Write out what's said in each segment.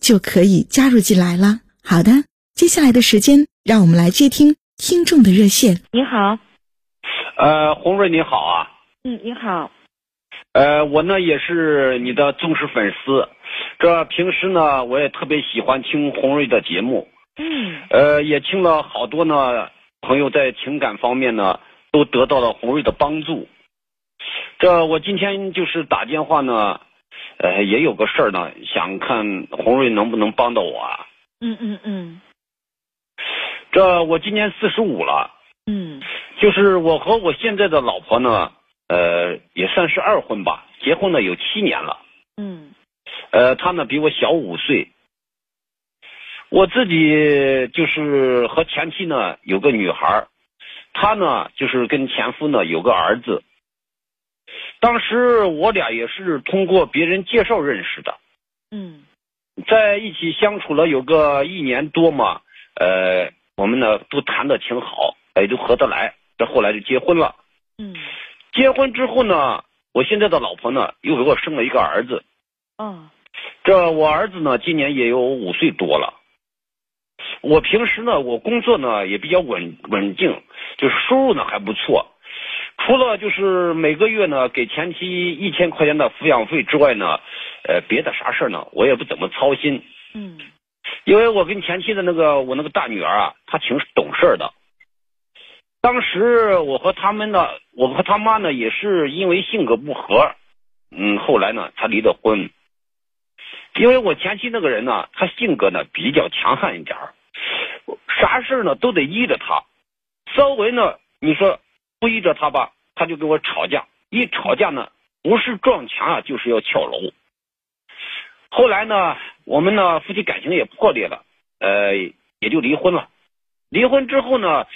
就可以加入进来了。好的，接下来的时间，让我们来接听听众的热线。你好，呃，洪瑞你好啊。嗯，你好。呃，我呢也是你的忠实粉丝，这平时呢我也特别喜欢听洪瑞的节目。嗯。呃，也听了好多呢，朋友在情感方面呢都得到了洪瑞的帮助。这我今天就是打电话呢。呃，也有个事儿呢，想看红瑞能不能帮到我。啊。嗯嗯嗯。这我今年四十五了。嗯。就是我和我现在的老婆呢，呃，也算是二婚吧，结婚呢有七年了。嗯。呃，她呢比我小五岁。我自己就是和前妻呢有个女孩，她呢就是跟前夫呢有个儿子。当时我俩也是通过别人介绍认识的，嗯，在一起相处了有个一年多嘛，呃，我们呢都谈的挺好，也都合得来，这后来就结婚了，嗯，结婚之后呢，我现在的老婆呢又给我生了一个儿子，哦，这我儿子呢今年也有五岁多了，我平时呢我工作呢也比较稳稳定，就是收入呢还不错。除了就是每个月呢给前妻一千块钱的抚养费之外呢，呃，别的啥事呢我也不怎么操心。嗯，因为我跟前妻的那个我那个大女儿啊，她挺懂事的。当时我和他们呢，我和他妈呢也是因为性格不合，嗯，后来呢他离的婚。因为我前妻那个人呢，他性格呢比较强悍一点啥事呢都得依着他，稍微呢你说。不依着他吧，他就跟我吵架。一吵架呢，不是撞墙啊，就是要跳楼。后来呢，我们呢夫妻感情也破裂了，呃，也就离婚了。离婚之后呢，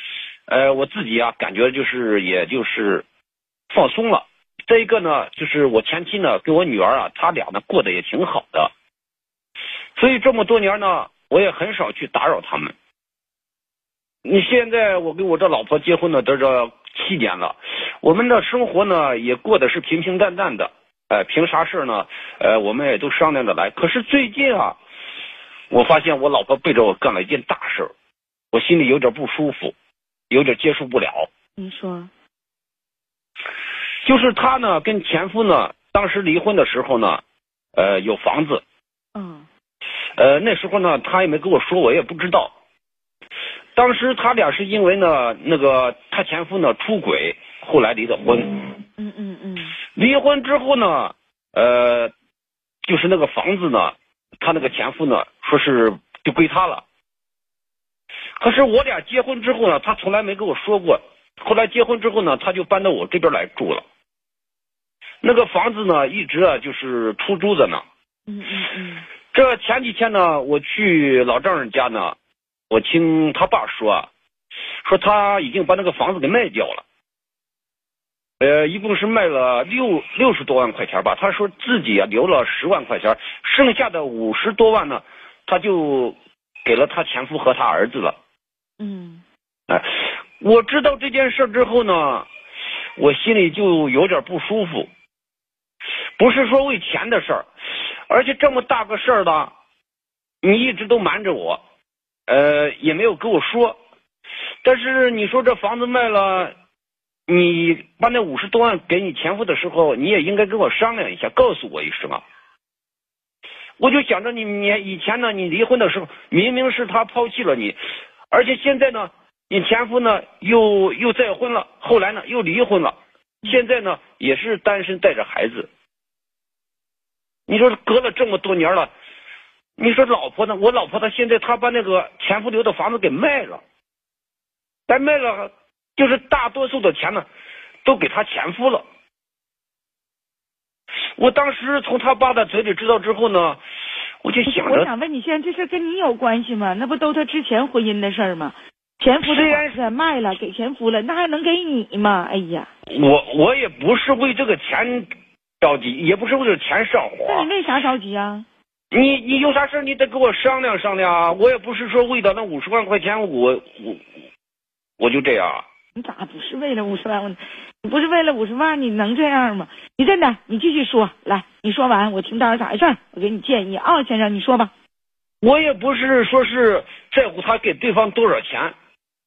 呃，我自己啊感觉就是也就是放松了。再一个呢，就是我前妻呢跟我女儿啊，他俩呢过得也挺好的。所以这么多年呢，我也很少去打扰他们。你现在我跟我这老婆结婚呢，都这。七年了，我们的生活呢也过得是平平淡淡的，呃，凭啥事呢？呃，我们也都商量着来。可是最近啊，我发现我老婆背着我干了一件大事，我心里有点不舒服，有点接受不了。你说，就是她呢跟前夫呢，当时离婚的时候呢，呃，有房子。嗯。呃，那时候呢，她也没跟我说，我也不知道。当时他俩是因为呢，那个他前夫呢出轨，后来离的婚。嗯嗯嗯。离婚之后呢，呃，就是那个房子呢，他那个前夫呢说是就归他了。可是我俩结婚之后呢，他从来没跟我说过。后来结婚之后呢，他就搬到我这边来住了。那个房子呢，一直啊就是出租着呢。嗯嗯嗯。这前几天呢，我去老丈人家呢。我听他爸说，说他已经把那个房子给卖掉了，呃，一共是卖了六六十多万块钱吧。他说自己啊留了十万块钱，剩下的五十多万呢，他就给了他前夫和他儿子了。嗯，哎，我知道这件事之后呢，我心里就有点不舒服，不是说为钱的事儿，而且这么大个事儿呢，你一直都瞒着我。呃，也没有跟我说，但是你说这房子卖了，你把那五十多万给你前夫的时候，你也应该跟我商量一下，告诉我一声啊。我就想着你你以前呢，你离婚的时候明明是他抛弃了你，而且现在呢，你前夫呢又又再婚了，后来呢又离婚了，现在呢也是单身带着孩子。你说隔了这么多年了，你说老婆呢？我老婆她现在她把那个前夫留的房子给卖了，但卖了就是大多数的钱呢都给他前夫了。我当时从他爸的嘴里知道之后呢，我就想着，我想问你，现在这事跟你有关系吗？那不都他之前婚姻的事儿吗？前夫的虽然房子卖了，给前夫了，那还能给你吗？哎呀，我我也不是为这个钱着急，也不是为了钱上火那你。为啥着急啊？你你有啥事你得跟我商量商量啊！我也不是说为了那五十万块钱，我我我就这样。啊你咋不是为了五十万？你不是为了五十万，你能这样吗？你真的，你继续说，来，你说完，我听到底咋回事，我给你建议啊，先生，你说吧。我也不是说是在乎他给对方多少钱，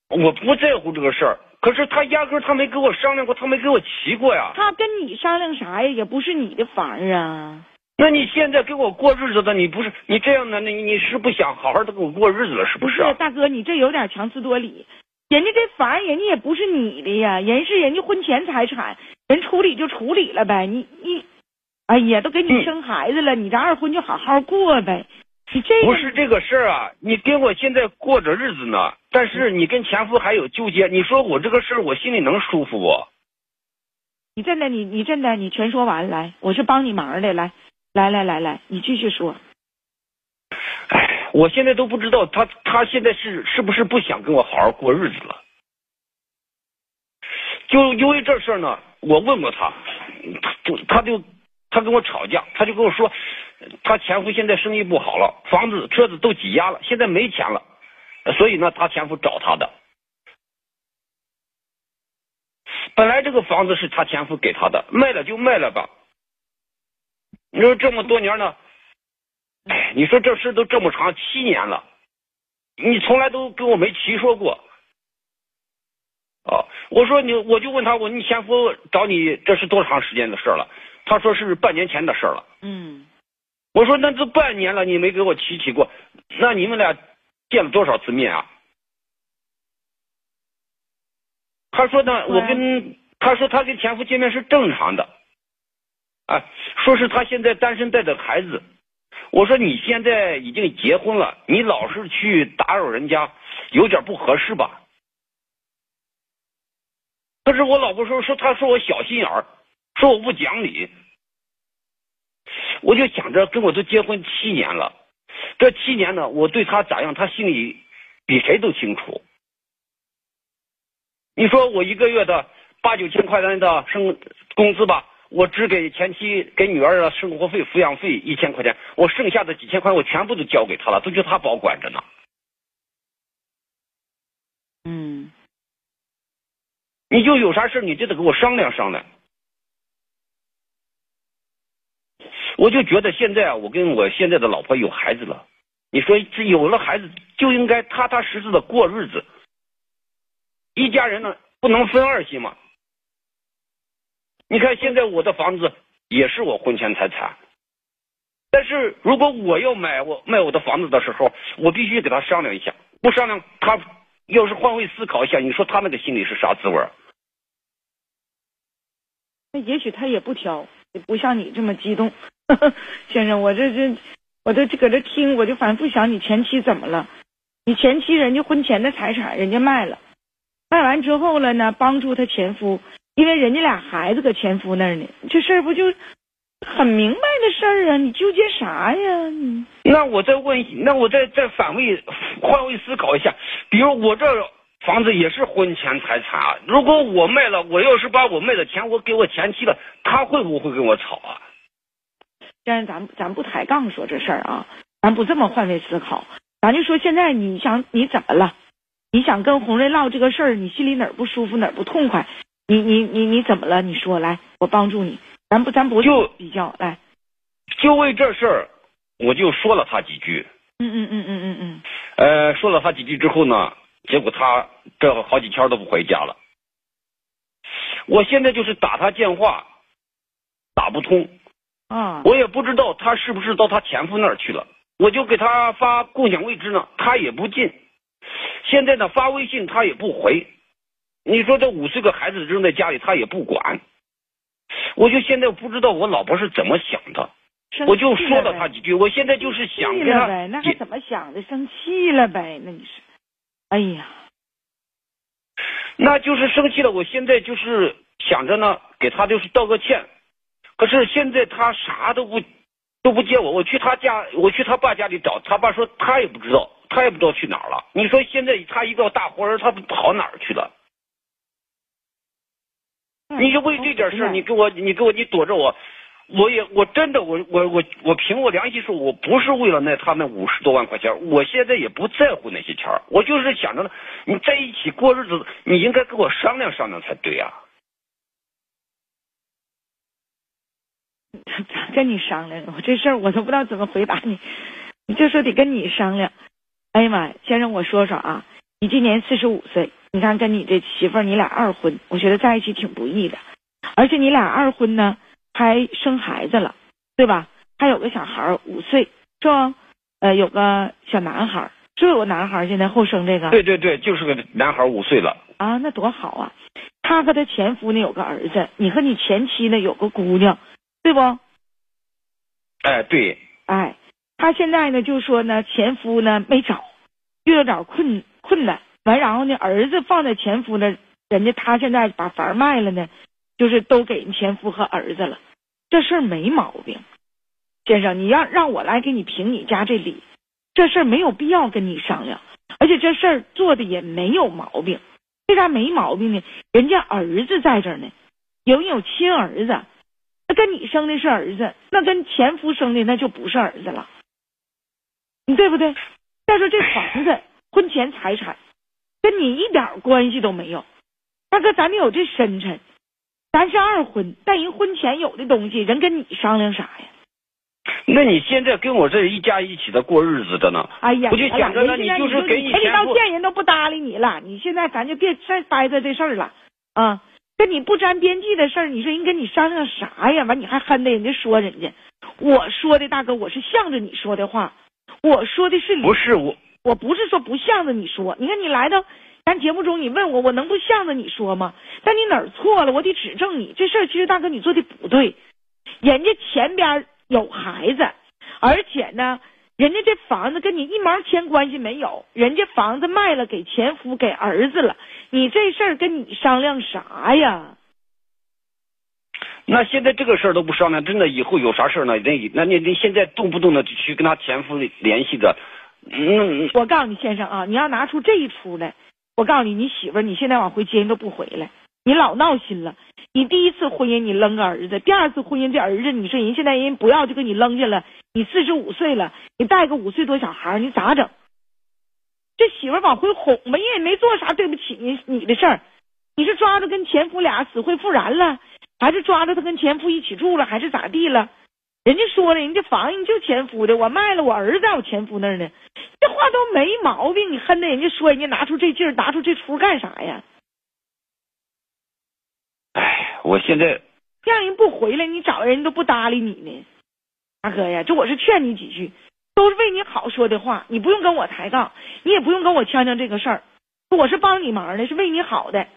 我不在乎这个事儿。可是他压根儿他没跟我商量过，他没跟我提过呀。他跟你商量啥呀？也不是你的房儿啊。那你现在跟我过日子的，你不是你这样的，那你你是不想好好的跟我过日子了，是不是啊？大哥，你这有点强词夺理。人家这房人家也不是你的呀，人是人家婚前财产，人处理就处理了呗。你你，哎呀，都给你嗯生孩子了，你这二婚就好好过呗。你这个不是这个事儿啊，你跟我现在过着日子呢，但是你跟前夫还有纠结，你说我这个事儿我心里能舒服不？你真的，你你真的，你全说完来，我是帮你忙的，来来来来来，你继续说。我现在都不知道他他现在是是不是不想跟我好好过日子了。就因为这事儿呢，我问过他，他就他就他跟我吵架，他就跟我说，他前夫现在生意不好了，房子车子都挤压了，现在没钱了，所以呢，他前夫找他的。本来这个房子是他前夫给他的，卖了就卖了吧。你说这么多年呢，哎，你说这事都这么长，七年了，你从来都跟我没提说过。哦，我说你，我就问他，我你前夫找你这是多长时间的事了？他说是半年前的事了。嗯，我说那都半年了，你没给我提起过，那你们俩见了多少次面啊？他说呢，我跟他说他跟前夫见面是正常的，啊，说是他现在单身带着孩子。我说你现在已经结婚了，你老是去打扰人家，有点不合适吧？可是我老婆说说，她说我小心眼儿，说我不讲理。我就想着跟我都结婚七年了，这七年呢，我对他咋样，他心里比谁都清楚。你说我一个月的八九千块钱的生工资吧，我只给前妻给女儿的生活费、抚养费一千块钱，我剩下的几千块我全部都交给他了，都叫他保管着呢。嗯，你就有啥事你就得跟我商量商量。我就觉得现在啊，我跟我现在的老婆有孩子了，你说这有了孩子就应该踏踏实实的过日子，一家人呢不能分二心嘛。你看现在我的房子也是我婚前财产，但是如果我要买我卖我的房子的时候，我必须给他商量一下，不商量他要是换位思考一下，你说他那个心里是啥滋味儿？那也许他也不挑，也不像你这么激动。先生，我这这，我这搁这听，我就反复想，你前妻怎么了？你前妻人家婚前的财产人家卖了，卖完之后了呢，帮助他前夫，因为人家俩孩子搁前夫那儿呢，这事儿不就很明白的事儿啊？你纠结啥呀？那我再问，那我再再反位换位思考一下，比如我这房子也是婚前财产啊，如果我卖了，我要是把我卖的钱我给我前妻了，他会不会跟我吵啊？但是，咱咱不抬杠说这事儿啊，咱不这么换位思考，咱就说现在你想你怎么了？你想跟红瑞唠这个事儿，你心里哪儿不舒服哪儿不痛快？你你你你怎么了？你说来，我帮助你。咱不咱不就比较来，就为这事儿，我就说了他几句，嗯嗯嗯嗯嗯嗯，呃，说了他几句之后呢，结果他这好几天都不回家了。我现在就是打他电话，打不通，啊，我也不知道他是不是到他前夫那儿去了，我就给他发共享位置呢，他也不进。现在呢，发微信他也不回。你说这五岁个孩子扔在家里，他也不管。我就现在不知道我老婆是怎么想的，我就说了他几句。我现在就是想气跟他那还怎么想的？生气了呗？那你是，哎呀，那就是生气了。我现在就是想着呢，给他就是道个歉。可是现在他啥都不都不接我，我去他家，我去他爸家里找，他爸说他也不知道，他也不知道去哪儿了。你说现在他一个大活人，他跑哪儿去了？你就为这点事儿，你给我，你给我，你躲着我，我也，我真的，我我我我凭我良心说，我不是为了那他那五十多万块钱，我现在也不在乎那些钱儿，我就是想着呢，你在一起过日子，你应该跟我商量商量才对啊。咋 跟你商量？我这事儿我都不知道怎么回答你，你就说得跟你商量。哎呀妈呀，先生我说说啊，你今年四十五岁，你看跟你这媳妇儿你俩二婚，我觉得在一起挺不易的，而且你俩二婚呢还生孩子了，对吧？还有个小孩儿五岁，是吧？呃，有个小男孩儿，是有个男孩儿现在后生这个？对对对，就是个男孩，五岁了。啊，那多好啊！他和他前夫呢有个儿子，你和你前妻呢有个姑娘，对不？哎，对，哎，他现在呢就说呢，前夫呢没找，遇到点困困难，完然后呢儿子放在前夫那，人家他现在把房卖了呢，就是都给人前夫和儿子了，这事儿没毛病。先生，你要让我来给你评你家这理，这事儿没有必要跟你商量，而且这事儿做的也没有毛病。为啥没毛病呢？人家儿子在这儿呢，有有亲儿子，那跟你生的是儿子，那跟前夫生的那就不是儿子了，你对不对？再说这房子、婚前财产，跟你一点关系都没有。大哥，咱得有这深沉，咱是二婚，但人婚前有的东西，人跟你商量啥呀？那你现在跟我这一家一起的过日子的呢？哎呀，我就想着呢，人家就是给你。道歉，人都不搭理你了。你现在咱就别再掰扯这事儿了啊！跟你不沾边际的事儿，你说人跟你商量啥呀？完你还哼的人家说人家，我说的大哥，我是向着你说的话，我说的是理，不是我，我不是说不向着你说。你看你来到咱节目中，你问我，我能不向着你说吗？但你哪儿错了，我得指正你。这事儿其实大哥你做的不对，人家前边有孩子，而且呢，人家这房子跟你一毛钱关系没有，人家房子卖了给前夫给儿子了，你这事儿跟你商量啥呀？那现在这个事儿都不商量，真的以后有啥事儿呢？那那你你现在动不动的去跟他前夫联系着，我告诉你先生啊，你要拿出这一出来，我告诉你，你媳妇儿你现在往回接人都不回来，你老闹心了。你第一次婚姻你扔个儿子，第二次婚姻这儿子你说人现在人不要就给你扔下了，你四十五岁了，你带个五岁多小孩，你咋整？这媳妇儿往回哄吧，人也没做啥对不起你你的事儿，你是抓着跟前夫俩死灰复燃了，还是抓着他跟前夫一起住了，还是咋地了？人家说了，人家房人就前夫的，我卖了，我儿子在我前夫那儿呢，这话都没毛病。你恨的人家说人家拿出这劲儿，拿出这出干啥呀？哎，我现在让人不回来，你找人都不搭理你呢，大哥呀，这我是劝你几句，都是为你好说的话，你不用跟我抬杠，你也不用跟我呛呛这个事儿，我是帮你忙的，是为你好的。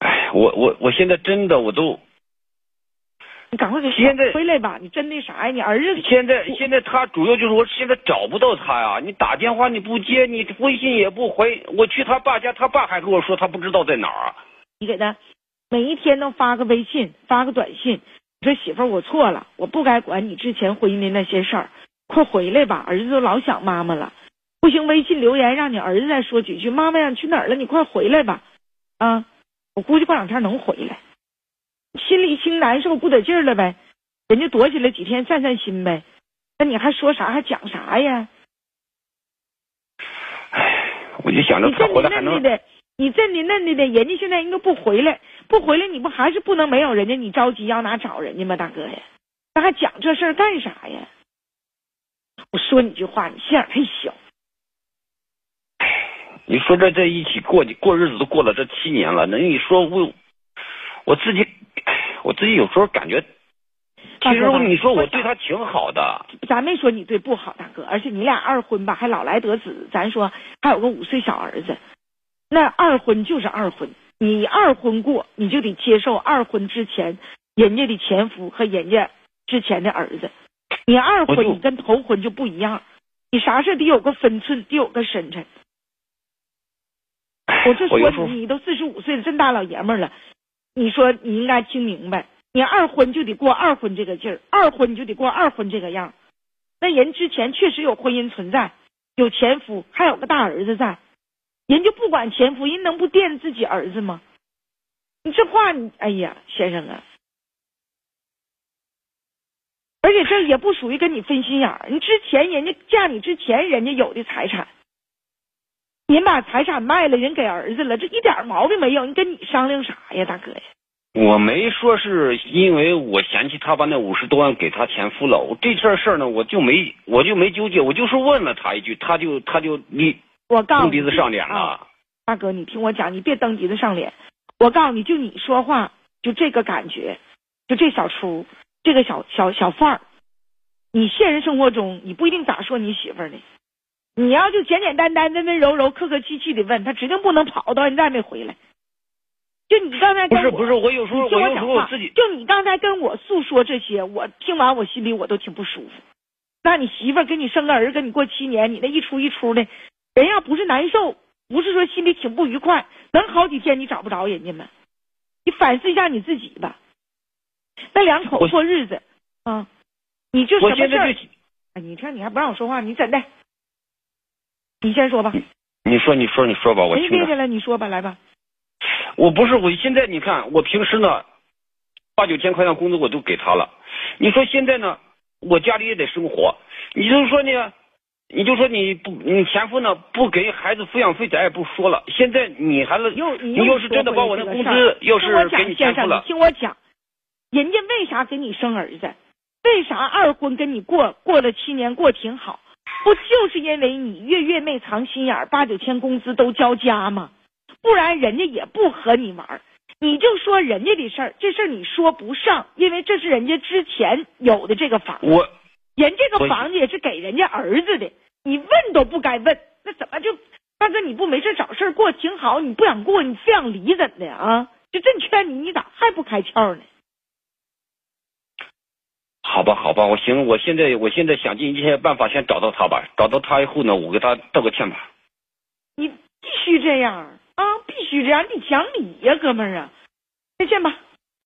哎，我我我现在真的我都你赶快给现在回来吧，你真那啥呀？你儿子现在现在他主要就是我现在找不到他呀，你打电话你不接，你微信也不回，我去他爸家，他爸还跟我说他不知道在哪儿啊。你给他每一天都发个微信，发个短信，你说媳妇儿我错了，我不该管你之前婚姻的那些事儿，快回来吧，儿子都老想妈妈了。不行，微信留言让你儿子再说几句，妈妈呀，你去哪儿了？你快回来吧。啊，我估计过两天能回来。心里心难受不得劲儿了呗，人家躲起来几天散散心呗。那你还说啥？还讲啥呀？哎，我就想着你这他回来还能里嫩的的，你这里嫩的的，人家现在人都不回来，不回来，你不还是不能没有人家？你着急要哪找人家吗，大哥呀？那还讲这事儿干啥呀？我说你句话，你心眼太小。你说这这一起过过日子都过了这七年了，那你说我我自己，我自己有时候感觉，其实你说我对他挺好的，咱没说你对不好，大哥，而且你俩二婚吧，还老来得子，咱说还有个五岁小儿子，那二婚就是二婚，你二婚过，你就得接受二婚之前人家的前夫和人家之前的儿子，你二婚你跟头婚就不一样，你啥事得有个分寸，得有个深沉。我就说你，你都四十五岁了，这么大老爷们了，你说你应该听明白，你二婚就得过二婚这个劲儿，二婚你就得过二婚这个样。那人之前确实有婚姻存在，有前夫，还有个大儿子在，人就不管前夫，人能不惦自己儿子吗？你这话，你哎呀，先生啊，而且这也不属于跟你分心眼儿，你之前人家嫁你之前，人家有的财产。您把财产卖了，人给儿子了，这一点毛病没有。你跟你商量啥呀，大哥呀？我没说是因为我嫌弃他把那五十多万给他前夫了。我这事儿呢，我就没我就没纠结，我就是问了他一句，他就他就你我告蹬鼻子上脸了。大哥，你听我讲，你别蹬鼻子上脸。我告诉你就你说话就这个感觉，就这小出，这个小小小范儿，你现实生活中你不一定咋说你媳妇儿呢。你要就简简单单、温温柔柔、客客气气的问他，指定不能跑，到现在没回来。就你刚才不是不是，我有时候我有时候我自己就你刚才跟我诉说这些，我听完我心里我都挺不舒服。那你媳妇儿给你生个儿，跟你过七年，你那一出一出的，人要不是难受，不是说心里挺不愉快，能好几天你找不着人家吗？你反思一下你自己吧。那两口过日子啊，你就什么事儿？哎，你看你还不让我说话，你怎的？你先说吧。你说，你说，你说吧，我听着。了，你说吧，来吧。我不是，我现在你看，我平时呢，八九千块钱工资我都给他了。你说现在呢，我家里也得生活。你就说呢，你就说你不，你前夫呢不给孩子抚养费，咱也不说了。现在你孩子，你要是真的把我那工资要是给你前夫了，听我讲，人家为啥给你生儿子？为啥二婚跟你过过了七年过挺好？不就是因为你月月没藏心眼儿，八九千工资都交家吗？不然人家也不和你玩儿。你就说人家的事儿，这事儿你说不上，因为这是人家之前有的这个房子，人这个房子也是给人家儿子的，你问都不该问，那怎么就大哥你不没事找事儿过挺好，你不想过，你非想离怎的啊？就这劝你，你咋还不开窍呢？好吧，好吧，我行，我现在我现在想尽一切办法先找到他吧，找到他以后呢，我给他道个歉吧。你必须这样啊，必须这样，你讲理呀，哥们儿啊，再见吧。